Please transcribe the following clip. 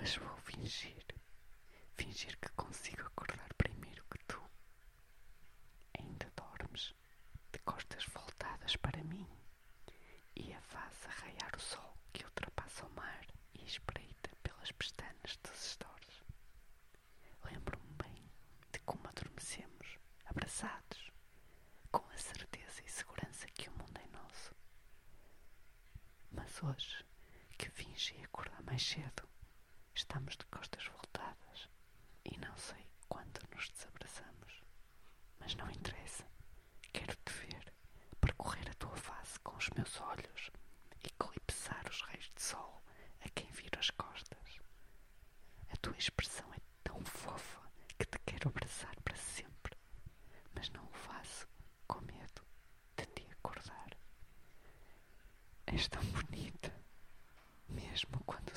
Mas vou fingir. Fingir que consigo acordar primeiro que tu. Ainda dormes, de costas voltadas para mim, e a face a raiar o sol que ultrapassa o mar e espreita pelas pestanas dos estores. Lembro-me bem de como adormecemos, abraçados, com a certeza e segurança que o mundo é nosso. Mas hoje, que fingi acordar mais cedo, estamos de costas voltadas e não sei quando nos desabraçamos. Mas não interessa. Quero-te ver, percorrer a tua face com os meus olhos, eclipsar os raios de sol a quem vira as costas. A tua expressão é tão fofa que te quero abraçar para sempre, mas não o faço com medo de te acordar. És tão bonita, mesmo quando